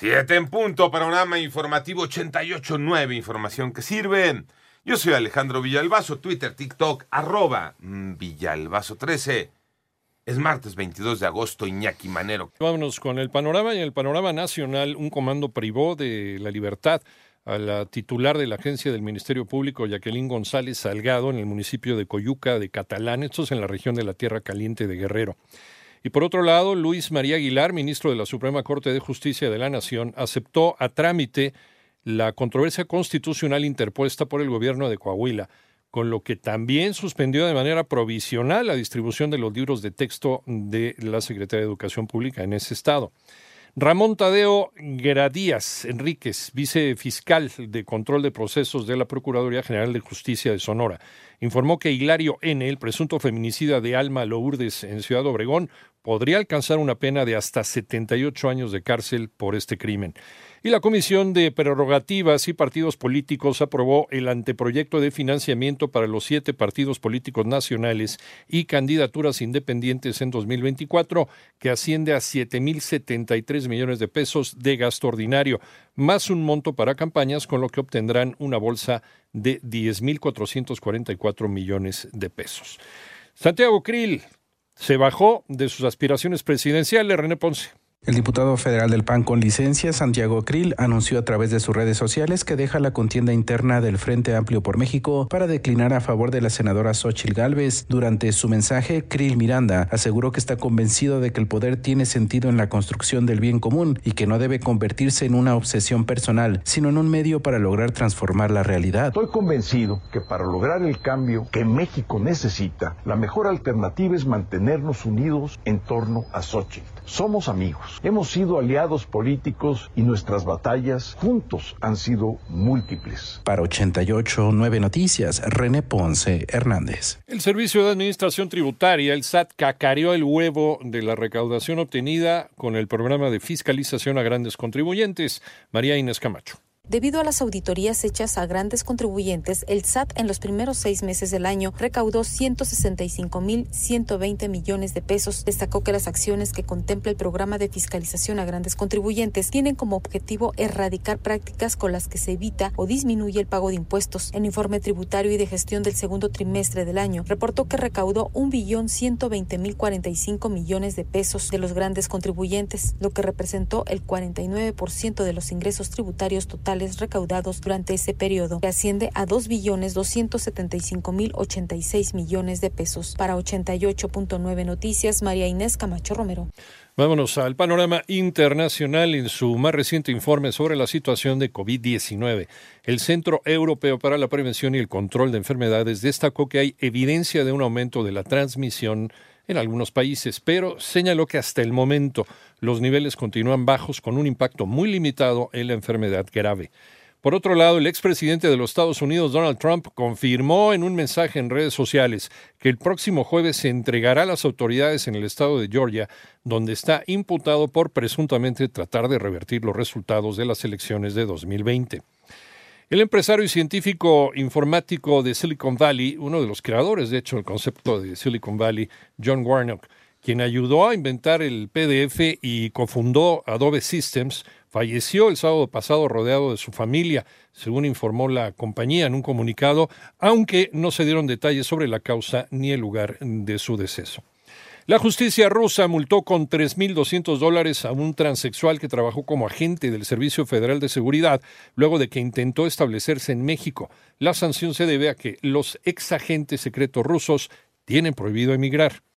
Siete en punto, panorama informativo 88.9, información que sirve. Yo soy Alejandro Villalbazo, Twitter, TikTok, arroba mm, Villalbazo13. Es martes 22 de agosto, Iñaki Manero. Vámonos con el panorama en el panorama nacional, un comando privó de la libertad a la titular de la agencia del Ministerio Público, Jacqueline González Salgado, en el municipio de Coyuca de Catalán, esto es en la región de la Tierra Caliente de Guerrero. Y por otro lado, Luis María Aguilar, ministro de la Suprema Corte de Justicia de la Nación, aceptó a trámite la controversia constitucional interpuesta por el gobierno de Coahuila, con lo que también suspendió de manera provisional la distribución de los libros de texto de la Secretaría de Educación Pública en ese estado. Ramón Tadeo Gradías Enríquez, vicefiscal de control de procesos de la Procuraduría General de Justicia de Sonora, informó que Hilario N., el presunto feminicida de Alma Lourdes en Ciudad Obregón, podría alcanzar una pena de hasta 78 años de cárcel por este crimen. Y la Comisión de Prerrogativas y Partidos Políticos aprobó el anteproyecto de financiamiento para los siete partidos políticos nacionales y candidaturas independientes en 2024, que asciende a 7.073 millones de pesos de gasto ordinario, más un monto para campañas, con lo que obtendrán una bolsa de 10.444 millones de pesos. Santiago Krill se bajó de sus aspiraciones presidenciales, René Ponce. El diputado federal del PAN con licencia, Santiago Krill, anunció a través de sus redes sociales que deja la contienda interna del Frente Amplio por México para declinar a favor de la senadora Xochil Gálvez. Durante su mensaje, Krill Miranda aseguró que está convencido de que el poder tiene sentido en la construcción del bien común y que no debe convertirse en una obsesión personal, sino en un medio para lograr transformar la realidad. Estoy convencido que para lograr el cambio que México necesita, la mejor alternativa es mantenernos unidos en torno a Xochitl. Somos amigos, hemos sido aliados políticos y nuestras batallas juntos han sido múltiples. Para 88 9 Noticias, René Ponce Hernández. El Servicio de Administración Tributaria, el SAT, cacareó el huevo de la recaudación obtenida con el programa de fiscalización a grandes contribuyentes. María Inés Camacho. Debido a las auditorías hechas a grandes contribuyentes, el SAT en los primeros seis meses del año recaudó 165.120 millones de pesos. Destacó que las acciones que contempla el programa de fiscalización a grandes contribuyentes tienen como objetivo erradicar prácticas con las que se evita o disminuye el pago de impuestos. En informe tributario y de gestión del segundo trimestre del año, reportó que recaudó 1.120.045 millones de pesos de los grandes contribuyentes, lo que representó el 49% de los ingresos tributarios totales recaudados durante ese periodo, que asciende a 2 billones 275 mil 86 millones de pesos. Para 88.9 Noticias, María Inés Camacho Romero. Vámonos al panorama internacional en su más reciente informe sobre la situación de COVID-19. El Centro Europeo para la Prevención y el Control de Enfermedades destacó que hay evidencia de un aumento de la transmisión en algunos países, pero señaló que hasta el momento los niveles continúan bajos con un impacto muy limitado en la enfermedad grave. Por otro lado, el expresidente de los Estados Unidos, Donald Trump, confirmó en un mensaje en redes sociales que el próximo jueves se entregará a las autoridades en el estado de Georgia, donde está imputado por presuntamente tratar de revertir los resultados de las elecciones de 2020. El empresario y científico informático de Silicon Valley, uno de los creadores, de hecho, del concepto de Silicon Valley, John Warnock, quien ayudó a inventar el PDF y cofundó Adobe Systems, falleció el sábado pasado rodeado de su familia, según informó la compañía en un comunicado, aunque no se dieron detalles sobre la causa ni el lugar de su deceso. La justicia rusa multó con 3.200 dólares a un transexual que trabajó como agente del Servicio Federal de Seguridad luego de que intentó establecerse en México. La sanción se debe a que los ex agentes secretos rusos tienen prohibido emigrar.